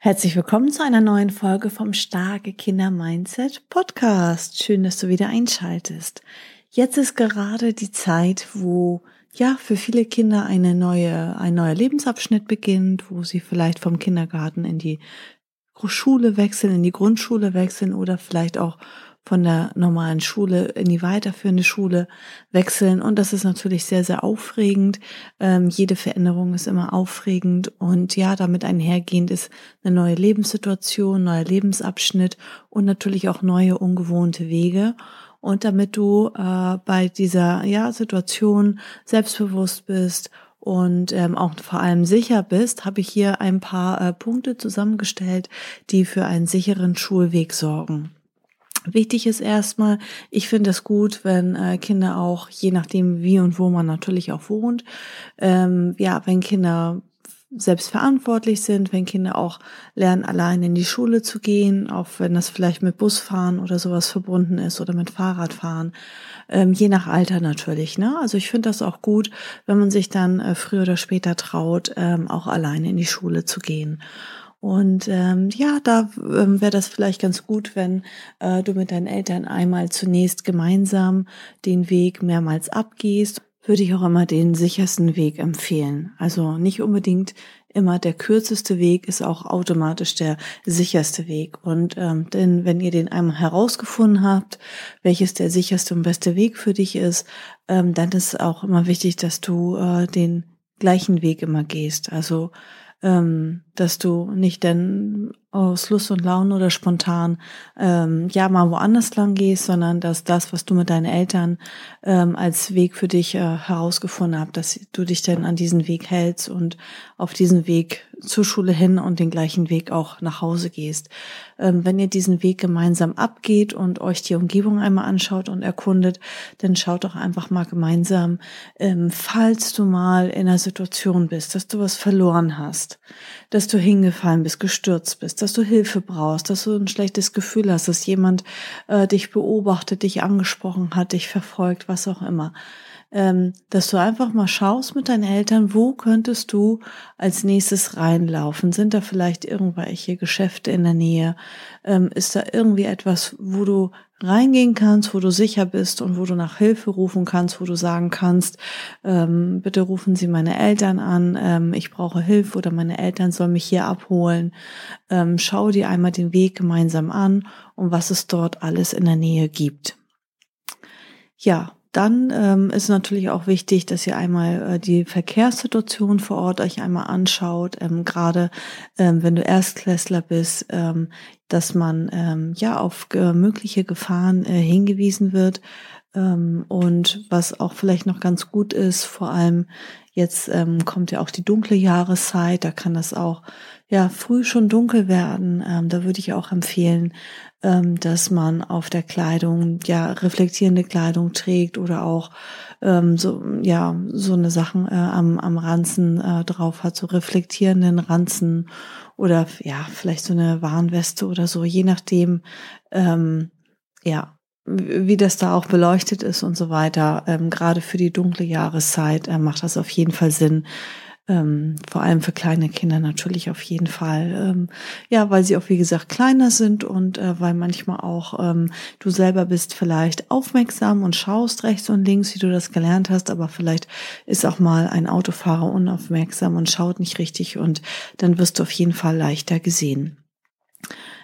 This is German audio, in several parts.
Herzlich willkommen zu einer neuen Folge vom Starke Kinder Mindset Podcast. Schön, dass du wieder einschaltest. Jetzt ist gerade die Zeit, wo ja für viele Kinder eine neue, ein neuer Lebensabschnitt beginnt, wo sie vielleicht vom Kindergarten in die Schule wechseln, in die Grundschule wechseln oder vielleicht auch von der normalen Schule in die weiterführende Schule wechseln. Und das ist natürlich sehr, sehr aufregend. Ähm, jede Veränderung ist immer aufregend. Und ja, damit einhergehend ist eine neue Lebenssituation, neuer Lebensabschnitt und natürlich auch neue ungewohnte Wege. Und damit du äh, bei dieser ja, Situation selbstbewusst bist und ähm, auch vor allem sicher bist, habe ich hier ein paar äh, Punkte zusammengestellt, die für einen sicheren Schulweg sorgen. Wichtig ist erstmal, ich finde es gut, wenn äh, Kinder auch, je nachdem wie und wo man natürlich auch wohnt, ähm, ja, wenn Kinder selbstverantwortlich sind, wenn Kinder auch lernen, allein in die Schule zu gehen, auch wenn das vielleicht mit Busfahren oder sowas verbunden ist oder mit Fahrradfahren, ähm, je nach Alter natürlich. Ne? Also ich finde das auch gut, wenn man sich dann äh, früher oder später traut, ähm, auch alleine in die Schule zu gehen. Und ähm, ja, da ähm, wäre das vielleicht ganz gut, wenn äh, du mit deinen Eltern einmal zunächst gemeinsam den Weg mehrmals abgehst. Würde ich auch immer den sichersten Weg empfehlen. Also nicht unbedingt immer der kürzeste Weg ist auch automatisch der sicherste Weg. Und ähm, denn wenn ihr den einmal herausgefunden habt, welches der sicherste und beste Weg für dich ist, ähm, dann ist auch immer wichtig, dass du äh, den gleichen Weg immer gehst. Also ähm, dass du nicht denn aus Lust und Laune oder spontan ähm, ja mal woanders lang gehst, sondern dass das, was du mit deinen Eltern ähm, als Weg für dich äh, herausgefunden habt, dass du dich dann an diesen Weg hältst und auf diesen Weg zur Schule hin und den gleichen Weg auch nach Hause gehst. Ähm, wenn ihr diesen Weg gemeinsam abgeht und euch die Umgebung einmal anschaut und erkundet, dann schaut doch einfach mal gemeinsam, ähm, falls du mal in einer Situation bist, dass du was verloren hast, dass du hingefallen bist, gestürzt bist, dass du Hilfe brauchst, dass du ein schlechtes Gefühl hast, dass jemand äh, dich beobachtet, dich angesprochen hat, dich verfolgt, was auch immer. Ähm, dass du einfach mal schaust mit deinen Eltern, wo könntest du als nächstes reinlaufen? Sind da vielleicht irgendwelche Geschäfte in der Nähe? Ähm, ist da irgendwie etwas, wo du reingehen kannst, wo du sicher bist und wo du nach Hilfe rufen kannst, wo du sagen kannst, ähm, bitte rufen Sie meine Eltern an, ähm, ich brauche Hilfe oder meine Eltern sollen mich hier abholen. Ähm, schau dir einmal den Weg gemeinsam an und was es dort alles in der Nähe gibt. Ja, dann ähm, ist natürlich auch wichtig, dass ihr einmal äh, die Verkehrssituation vor Ort euch einmal anschaut, ähm, gerade ähm, wenn du Erstklässler bist, ähm, dass man ähm, ja auf äh, mögliche Gefahren äh, hingewiesen wird. Ähm, und was auch vielleicht noch ganz gut ist, vor allem jetzt ähm, kommt ja auch die dunkle Jahreszeit, da kann das auch ja früh schon dunkel werden. Ähm, da würde ich auch empfehlen, ähm, dass man auf der Kleidung ja reflektierende Kleidung trägt oder auch ähm, so ja so eine Sachen äh, am am Ranzen äh, drauf hat, so reflektierenden Ranzen oder ja vielleicht so eine Warnweste oder so, je nachdem ähm, ja wie das da auch beleuchtet ist und so weiter. Ähm, gerade für die dunkle Jahreszeit äh, macht das auf jeden Fall Sinn, ähm, vor allem für kleine Kinder natürlich auf jeden Fall. Ähm, ja, weil sie auch, wie gesagt, kleiner sind und äh, weil manchmal auch ähm, du selber bist vielleicht aufmerksam und schaust rechts und links, wie du das gelernt hast, aber vielleicht ist auch mal ein Autofahrer unaufmerksam und schaut nicht richtig und dann wirst du auf jeden Fall leichter gesehen.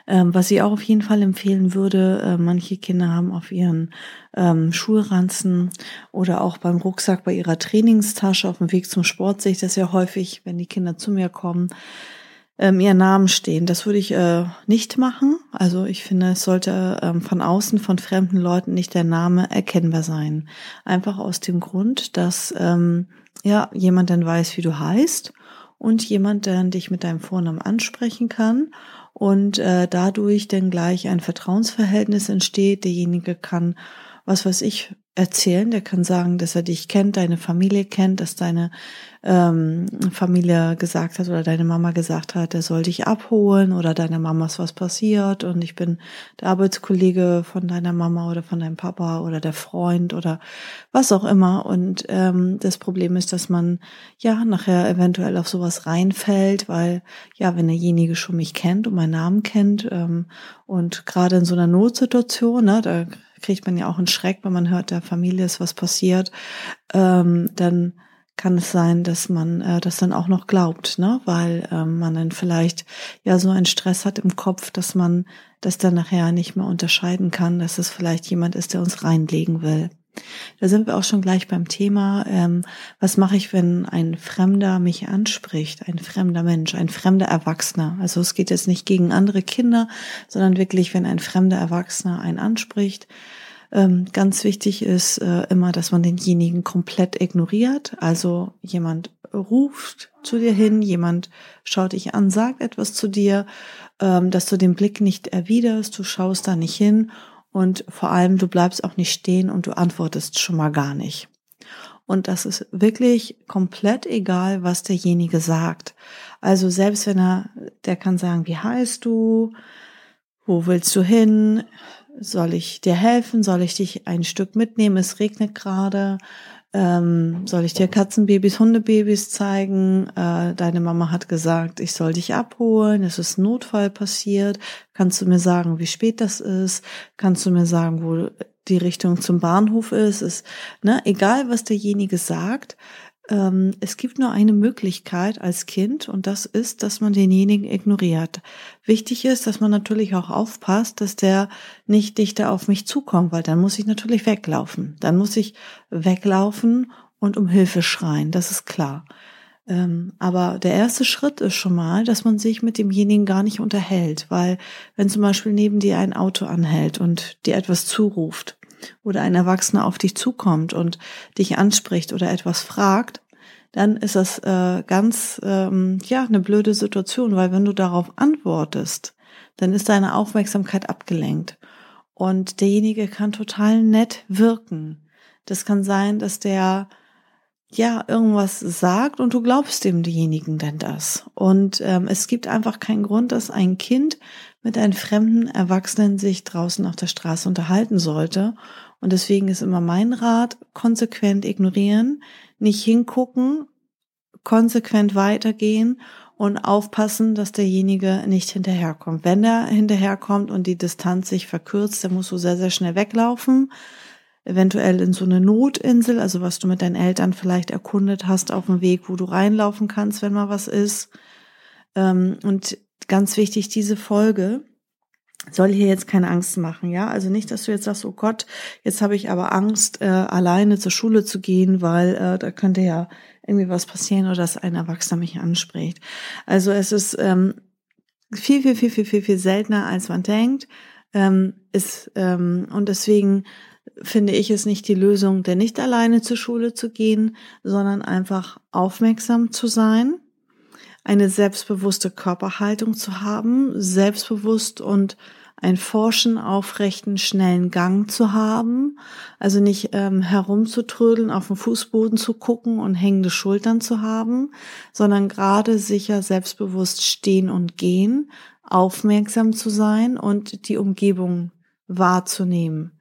Ähm, was ich auch auf jeden Fall empfehlen würde, äh, manche Kinder haben auf ihren ähm, Schulranzen oder auch beim Rucksack bei ihrer Trainingstasche auf dem Weg zum Sport sehe ich das ja häufig, wenn die Kinder zu mir kommen, ähm, ihr Namen stehen. Das würde ich äh, nicht machen. Also ich finde, es sollte ähm, von außen, von fremden Leuten nicht der Name erkennbar sein. Einfach aus dem Grund, dass ähm, ja jemand dann weiß, wie du heißt und jemand dann dich mit deinem Vornamen ansprechen kann und äh, dadurch dann gleich ein Vertrauensverhältnis entsteht. Derjenige kann, was weiß ich, erzählen. Der kann sagen, dass er dich kennt, deine Familie kennt, dass deine ähm, Familie gesagt hat oder deine Mama gesagt hat, er soll dich abholen oder deiner Mama ist was passiert und ich bin der Arbeitskollege von deiner Mama oder von deinem Papa oder der Freund oder was auch immer. Und ähm, das Problem ist, dass man ja nachher eventuell auf sowas reinfällt, weil ja, wenn derjenige schon mich kennt und meinen Namen kennt ähm, und gerade in so einer Notsituation, ne, da kriegt man ja auch einen Schreck, wenn man hört, der Familie ist was passiert, ähm, dann kann es sein, dass man äh, das dann auch noch glaubt, ne? weil ähm, man dann vielleicht ja so einen Stress hat im Kopf, dass man das dann nachher nicht mehr unterscheiden kann, dass es vielleicht jemand ist, der uns reinlegen will. Da sind wir auch schon gleich beim Thema, ähm, was mache ich, wenn ein Fremder mich anspricht, ein fremder Mensch, ein fremder Erwachsener. Also es geht jetzt nicht gegen andere Kinder, sondern wirklich, wenn ein fremder Erwachsener einen anspricht. Ähm, ganz wichtig ist äh, immer, dass man denjenigen komplett ignoriert. Also jemand ruft zu dir hin, jemand schaut dich an, sagt etwas zu dir, ähm, dass du den Blick nicht erwiderst, du schaust da nicht hin und vor allem, du bleibst auch nicht stehen und du antwortest schon mal gar nicht. Und das ist wirklich komplett egal, was derjenige sagt. Also selbst wenn er, der kann sagen, wie heißt du? Wo willst du hin? Soll ich dir helfen? Soll ich dich ein Stück mitnehmen? Es regnet gerade. Ähm, soll ich dir Katzenbabys, Hundebabys zeigen? Äh, deine Mama hat gesagt, ich soll dich abholen. Es ist ein Notfall passiert. Kannst du mir sagen, wie spät das ist? Kannst du mir sagen, wo die Richtung zum Bahnhof ist? ist ne, egal, was derjenige sagt, es gibt nur eine Möglichkeit als Kind und das ist, dass man denjenigen ignoriert. Wichtig ist, dass man natürlich auch aufpasst, dass der nicht dichter auf mich zukommt, weil dann muss ich natürlich weglaufen. Dann muss ich weglaufen und um Hilfe schreien, das ist klar. Ähm, aber der erste Schritt ist schon mal, dass man sich mit demjenigen gar nicht unterhält, weil wenn zum Beispiel neben dir ein Auto anhält und dir etwas zuruft, oder ein Erwachsener auf dich zukommt und dich anspricht oder etwas fragt, dann ist das äh, ganz ähm, ja eine blöde Situation, weil wenn du darauf antwortest, dann ist deine Aufmerksamkeit abgelenkt und derjenige kann total nett wirken. Das kann sein, dass der ja irgendwas sagt und du glaubst dem demjenigen denn das. Und ähm, es gibt einfach keinen Grund, dass ein Kind mit einem fremden Erwachsenen sich draußen auf der Straße unterhalten sollte und deswegen ist immer mein Rat, konsequent ignorieren, nicht hingucken, konsequent weitergehen und aufpassen, dass derjenige nicht hinterherkommt. Wenn er hinterherkommt und die Distanz sich verkürzt, dann musst du sehr, sehr schnell weglaufen. Eventuell in so eine Notinsel, also was du mit deinen Eltern vielleicht erkundet hast auf dem Weg, wo du reinlaufen kannst, wenn mal was ist. Ähm, und ganz wichtig, diese Folge soll hier jetzt keine Angst machen, ja? Also nicht, dass du jetzt sagst, oh Gott, jetzt habe ich aber Angst, äh, alleine zur Schule zu gehen, weil äh, da könnte ja irgendwie was passieren oder dass ein Erwachsener mich anspricht. Also es ist ähm, viel, viel, viel, viel, viel, viel seltener, als man denkt. Ähm, ist, ähm, und deswegen finde ich es nicht die Lösung, der nicht alleine zur Schule zu gehen, sondern einfach aufmerksam zu sein eine selbstbewusste Körperhaltung zu haben, selbstbewusst und ein forschen, aufrechten, schnellen Gang zu haben, also nicht ähm, herumzutrödeln, auf dem Fußboden zu gucken und hängende Schultern zu haben, sondern gerade sicher selbstbewusst stehen und gehen, aufmerksam zu sein und die Umgebung wahrzunehmen.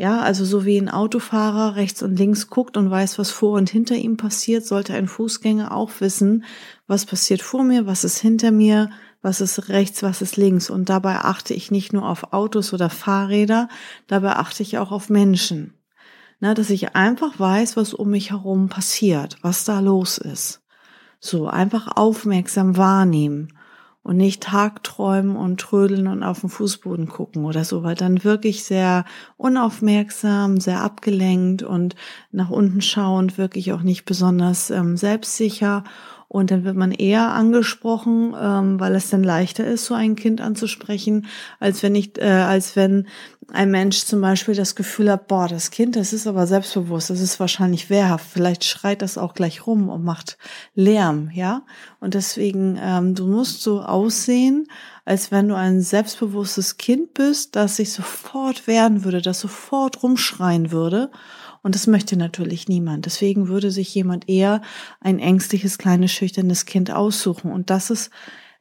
Ja, also so wie ein Autofahrer rechts und links guckt und weiß, was vor und hinter ihm passiert, sollte ein Fußgänger auch wissen, was passiert vor mir, was ist hinter mir, was ist rechts, was ist links. Und dabei achte ich nicht nur auf Autos oder Fahrräder, dabei achte ich auch auf Menschen. Na, dass ich einfach weiß, was um mich herum passiert, was da los ist. So, einfach aufmerksam wahrnehmen und nicht tagträumen und trödeln und auf den Fußboden gucken oder so, weil dann wirklich sehr unaufmerksam, sehr abgelenkt und nach unten schauend, wirklich auch nicht besonders ähm, selbstsicher Und dann wird man eher angesprochen, ähm, weil es dann leichter ist, so ein Kind anzusprechen, als wenn ich, äh, als wenn ein Mensch zum Beispiel das Gefühl hat, boah, das Kind, das ist aber selbstbewusst, das ist wahrscheinlich wehrhaft, vielleicht schreit das auch gleich rum und macht Lärm, ja. Und deswegen, ähm, du musst so aussehen, als wenn du ein selbstbewusstes Kind bist, das sich sofort wehren würde, das sofort rumschreien würde. Und das möchte natürlich niemand. Deswegen würde sich jemand eher ein ängstliches, kleines, schüchternes Kind aussuchen. Und das ist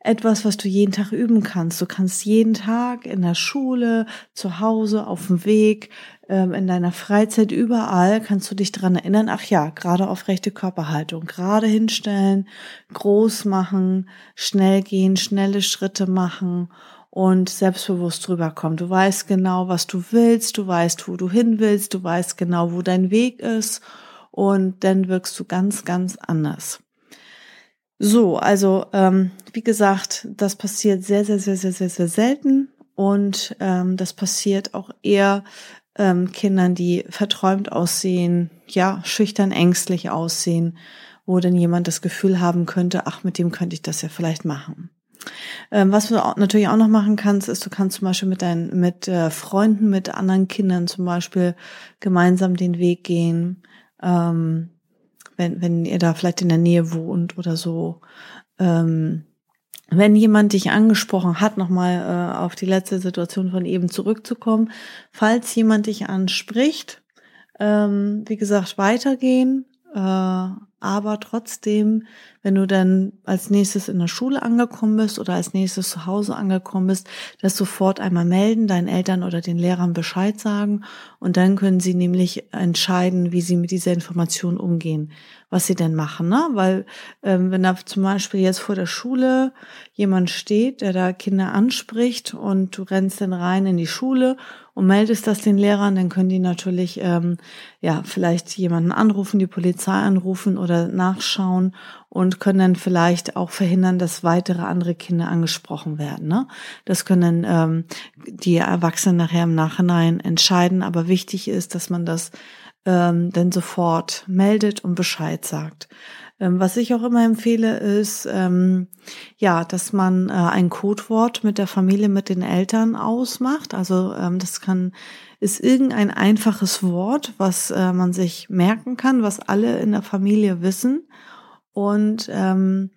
etwas, was du jeden Tag üben kannst. Du kannst jeden Tag in der Schule, zu Hause, auf dem Weg, ähm, in deiner Freizeit, überall kannst du dich dran erinnern, ach ja, gerade auf rechte Körperhaltung, gerade hinstellen, groß machen, schnell gehen, schnelle Schritte machen und selbstbewusst rüberkommen. Du weißt genau, was du willst, du weißt, wo du hin willst, du weißt genau, wo dein Weg ist und dann wirkst du ganz, ganz anders. So, also ähm, wie gesagt, das passiert sehr, sehr, sehr, sehr, sehr, sehr selten und ähm, das passiert auch eher ähm, Kindern, die verträumt aussehen, ja, schüchtern, ängstlich aussehen, wo denn jemand das Gefühl haben könnte, ach, mit dem könnte ich das ja vielleicht machen. Ähm, was du auch, natürlich auch noch machen kannst, ist, du kannst zum Beispiel mit deinen, mit äh, Freunden, mit anderen Kindern zum Beispiel gemeinsam den Weg gehen. Ähm, wenn, wenn ihr da vielleicht in der Nähe wohnt oder so. Ähm, wenn jemand dich angesprochen hat, nochmal äh, auf die letzte Situation von eben zurückzukommen, falls jemand dich anspricht, ähm, wie gesagt, weitergehen, aber trotzdem, wenn du dann als nächstes in der Schule angekommen bist oder als nächstes zu Hause angekommen bist, das sofort einmal melden, deinen Eltern oder den Lehrern Bescheid sagen und dann können sie nämlich entscheiden, wie sie mit dieser Information umgehen, was sie denn machen, ne? Weil ähm, wenn da zum Beispiel jetzt vor der Schule jemand steht, der da Kinder anspricht und du rennst dann rein in die Schule und meldest das den Lehrern, dann können die natürlich ähm, ja vielleicht jemanden anrufen, die Polizei anrufen oder nachschauen und können dann vielleicht auch verhindern, dass weitere andere Kinder angesprochen werden. Ne? Das können ähm, die Erwachsenen nachher im Nachhinein entscheiden, aber wichtig ist, dass man das ähm, dann sofort meldet und Bescheid sagt. Ähm, was ich auch immer empfehle, ist, ähm, ja, dass man äh, ein Codewort mit der Familie, mit den Eltern ausmacht. Also ähm, das kann ist irgendein einfaches Wort, was äh, man sich merken kann, was alle in der Familie wissen. Und ähm,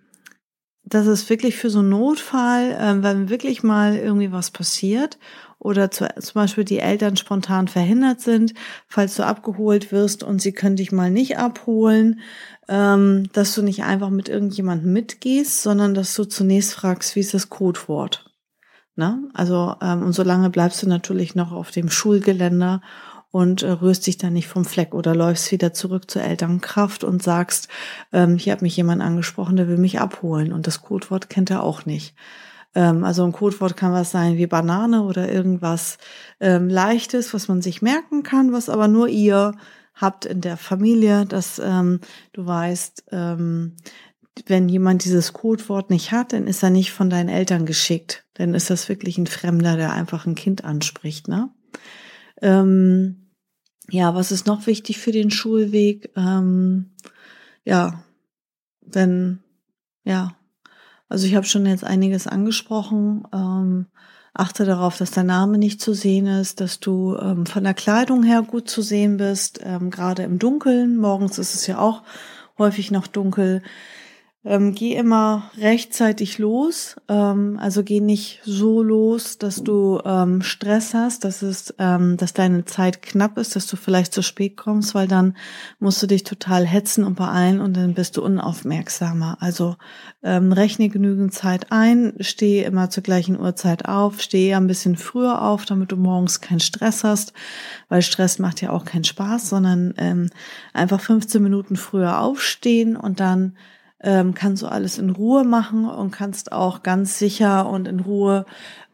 das ist wirklich für so einen Notfall, äh, wenn wirklich mal irgendwie was passiert oder zu, zum Beispiel die Eltern spontan verhindert sind, falls du abgeholt wirst und sie können dich mal nicht abholen, ähm, dass du nicht einfach mit irgendjemandem mitgehst, sondern dass du zunächst fragst, wie ist das Codewort? Na? Also, ähm, und solange bleibst du natürlich noch auf dem Schulgeländer und äh, rührst dich dann nicht vom Fleck oder läufst wieder zurück zur Elternkraft und sagst, ähm, hier hat mich jemand angesprochen, der will mich abholen und das Codewort kennt er auch nicht. Ähm, also ein Codewort kann was sein wie Banane oder irgendwas ähm, Leichtes, was man sich merken kann, was aber nur ihr habt in der Familie, dass ähm, du weißt, ähm, wenn jemand dieses Codewort nicht hat, dann ist er nicht von deinen Eltern geschickt. Dann ist das wirklich ein Fremder, der einfach ein Kind anspricht. Ne? Ähm, ja, was ist noch wichtig für den Schulweg? Ähm, ja, wenn, ja, also ich habe schon jetzt einiges angesprochen. Ähm, achte darauf, dass dein Name nicht zu sehen ist, dass du ähm, von der Kleidung her gut zu sehen bist, ähm, gerade im Dunkeln. Morgens ist es ja auch häufig noch dunkel. Ähm, geh immer rechtzeitig los, ähm, also geh nicht so los, dass du ähm, Stress hast, dass es, ähm, dass deine Zeit knapp ist, dass du vielleicht zu spät kommst, weil dann musst du dich total hetzen und beeilen und dann bist du unaufmerksamer. Also ähm, rechne genügend Zeit ein, steh immer zur gleichen Uhrzeit auf, steh ein bisschen früher auf, damit du morgens keinen Stress hast, weil Stress macht ja auch keinen Spaß, sondern ähm, einfach 15 Minuten früher aufstehen und dann ähm, kannst du alles in Ruhe machen und kannst auch ganz sicher und in Ruhe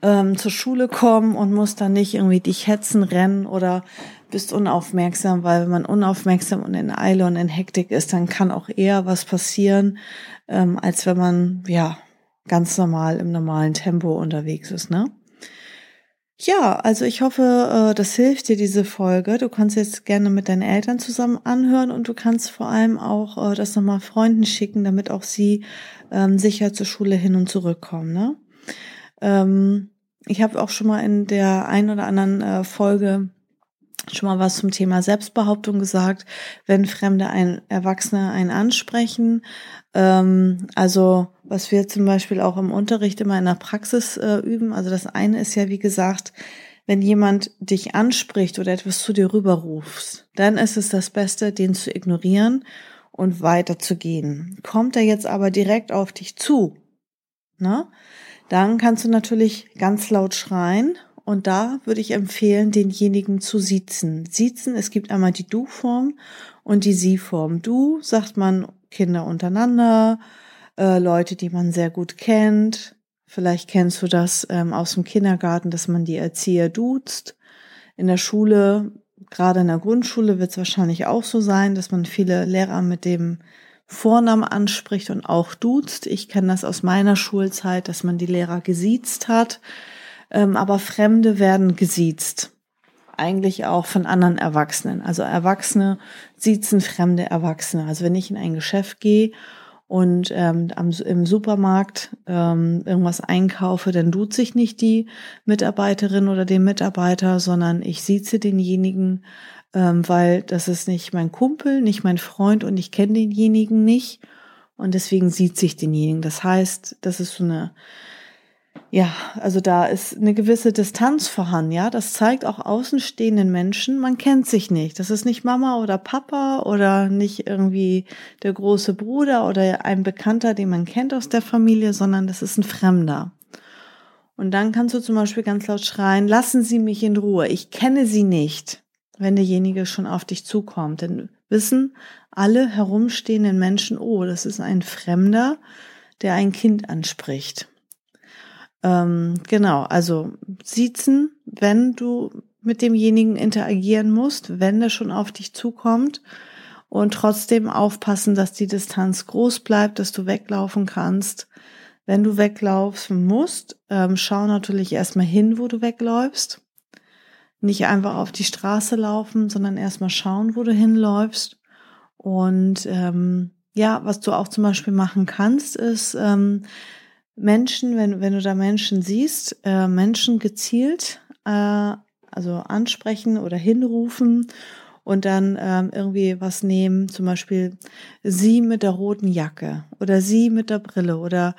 ähm, zur Schule kommen und musst dann nicht irgendwie dich hetzen, rennen oder bist unaufmerksam, weil wenn man unaufmerksam und in Eile und in Hektik ist, dann kann auch eher was passieren, ähm, als wenn man ja ganz normal im normalen Tempo unterwegs ist, ne? Ja, also ich hoffe, äh, das hilft dir, diese Folge. Du kannst jetzt gerne mit deinen Eltern zusammen anhören und du kannst vor allem auch äh, das nochmal Freunden schicken, damit auch sie ähm, sicher zur Schule hin und zurückkommen. Ne? Ähm, ich habe auch schon mal in der ein oder anderen äh, Folge schon mal was zum Thema Selbstbehauptung gesagt, wenn Fremde ein Erwachsene einen ansprechen. Ähm, also was wir zum Beispiel auch im Unterricht immer in der Praxis äh, üben. Also das eine ist ja, wie gesagt, wenn jemand dich anspricht oder etwas zu dir rüberrufst, dann ist es das Beste, den zu ignorieren und weiterzugehen. Kommt er jetzt aber direkt auf dich zu, ne? Dann kannst du natürlich ganz laut schreien und da würde ich empfehlen, denjenigen zu siezen. Siezen, es gibt einmal die Du-Form und die Sie-Form. Du sagt man Kinder untereinander, äh, Leute, die man sehr gut kennt. Vielleicht kennst du das ähm, aus dem Kindergarten, dass man die Erzieher duzt. In der Schule, gerade in der Grundschule, wird es wahrscheinlich auch so sein, dass man viele Lehrer mit dem Vornamen anspricht und auch duzt. Ich kenne das aus meiner Schulzeit, dass man die Lehrer gesiezt hat ähm, aber Fremde werden gesiezt. Eigentlich auch von anderen Erwachsenen. Also Erwachsene siezen fremde Erwachsene. Also wenn ich in ein Geschäft gehe und ähm, am, im Supermarkt ähm, irgendwas einkaufe, dann tut sich nicht die Mitarbeiterin oder den Mitarbeiter, sondern ich sieze denjenigen, ähm, weil das ist nicht mein Kumpel, nicht mein Freund und ich kenne denjenigen nicht. Und deswegen sieht sich denjenigen. Das heißt, das ist so eine ja, also da ist eine gewisse Distanz vorhanden, ja. Das zeigt auch außenstehenden Menschen, man kennt sich nicht. Das ist nicht Mama oder Papa oder nicht irgendwie der große Bruder oder ein Bekannter, den man kennt aus der Familie, sondern das ist ein Fremder. Und dann kannst du zum Beispiel ganz laut schreien, lassen Sie mich in Ruhe, ich kenne Sie nicht, wenn derjenige schon auf dich zukommt. Denn wissen alle herumstehenden Menschen, oh, das ist ein Fremder, der ein Kind anspricht. Ähm, genau, also siezen, wenn du mit demjenigen interagieren musst, wenn der schon auf dich zukommt und trotzdem aufpassen, dass die Distanz groß bleibt, dass du weglaufen kannst. Wenn du weglaufen musst, ähm, schau natürlich erstmal hin, wo du wegläufst. Nicht einfach auf die Straße laufen, sondern erstmal schauen, wo du hinläufst. Und ähm, ja, was du auch zum Beispiel machen kannst, ist, ähm, Menschen, wenn, wenn du da Menschen siehst, äh, Menschen gezielt, äh, also ansprechen oder hinrufen und dann ähm, irgendwie was nehmen, zum Beispiel sie mit der roten Jacke oder sie mit der Brille oder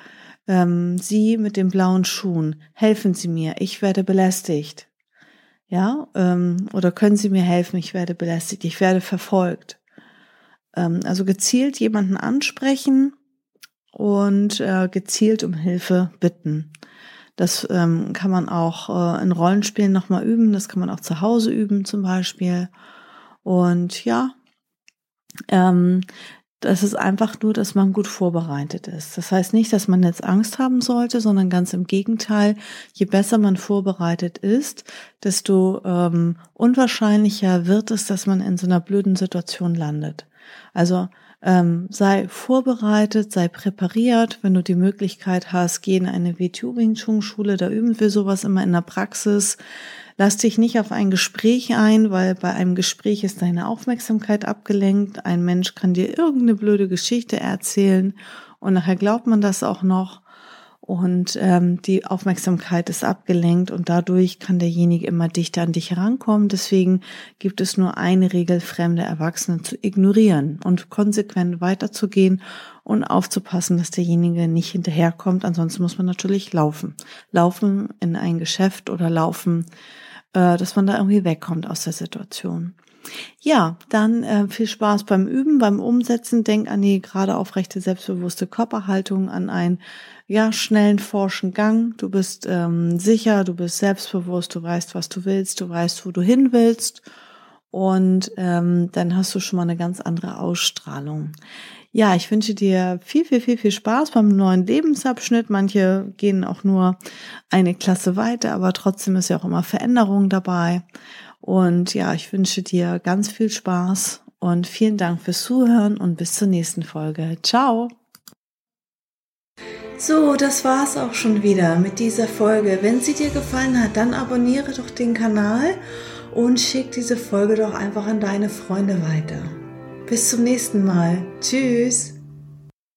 ähm, sie mit den blauen Schuhen. Helfen Sie mir, ich werde belästigt. Ja, ähm, oder können Sie mir helfen, ich werde belästigt, ich werde verfolgt. Ähm, also gezielt jemanden ansprechen und äh, gezielt um Hilfe bitten. Das ähm, kann man auch äh, in Rollenspielen nochmal üben, das kann man auch zu Hause üben zum Beispiel. Und ja, ähm, das ist einfach nur, dass man gut vorbereitet ist. Das heißt nicht, dass man jetzt Angst haben sollte, sondern ganz im Gegenteil. Je besser man vorbereitet ist, desto ähm, unwahrscheinlicher wird es, dass man in so einer blöden Situation landet. Also ähm, sei vorbereitet, sei präpariert. Wenn du die Möglichkeit hast, geh in eine WTU Wing Chun Schule, da üben wir sowas immer in der Praxis. Lass dich nicht auf ein Gespräch ein, weil bei einem Gespräch ist deine Aufmerksamkeit abgelenkt. Ein Mensch kann dir irgendeine blöde Geschichte erzählen und nachher glaubt man das auch noch und ähm, die Aufmerksamkeit ist abgelenkt und dadurch kann derjenige immer dichter an dich herankommen. Deswegen gibt es nur eine Regel, fremde Erwachsene zu ignorieren und konsequent weiterzugehen und aufzupassen, dass derjenige nicht hinterherkommt. Ansonsten muss man natürlich laufen. Laufen in ein Geschäft oder laufen, äh, dass man da irgendwie wegkommt aus der Situation. Ja, dann äh, viel Spaß beim Üben, beim Umsetzen. Denk an die gerade aufrechte, selbstbewusste Körperhaltung, an einen ja, schnellen, forschen Gang. Du bist ähm, sicher, du bist selbstbewusst, du weißt, was du willst, du weißt, wo du hin willst. Und ähm, dann hast du schon mal eine ganz andere Ausstrahlung. Ja, ich wünsche dir viel, viel, viel, viel Spaß beim neuen Lebensabschnitt. Manche gehen auch nur eine Klasse weiter, aber trotzdem ist ja auch immer Veränderung dabei. Und ja, ich wünsche dir ganz viel Spaß und vielen Dank fürs Zuhören und bis zur nächsten Folge. Ciao! So, das war's auch schon wieder mit dieser Folge. Wenn sie dir gefallen hat, dann abonniere doch den Kanal und schick diese Folge doch einfach an deine Freunde weiter. Bis zum nächsten Mal. Tschüss.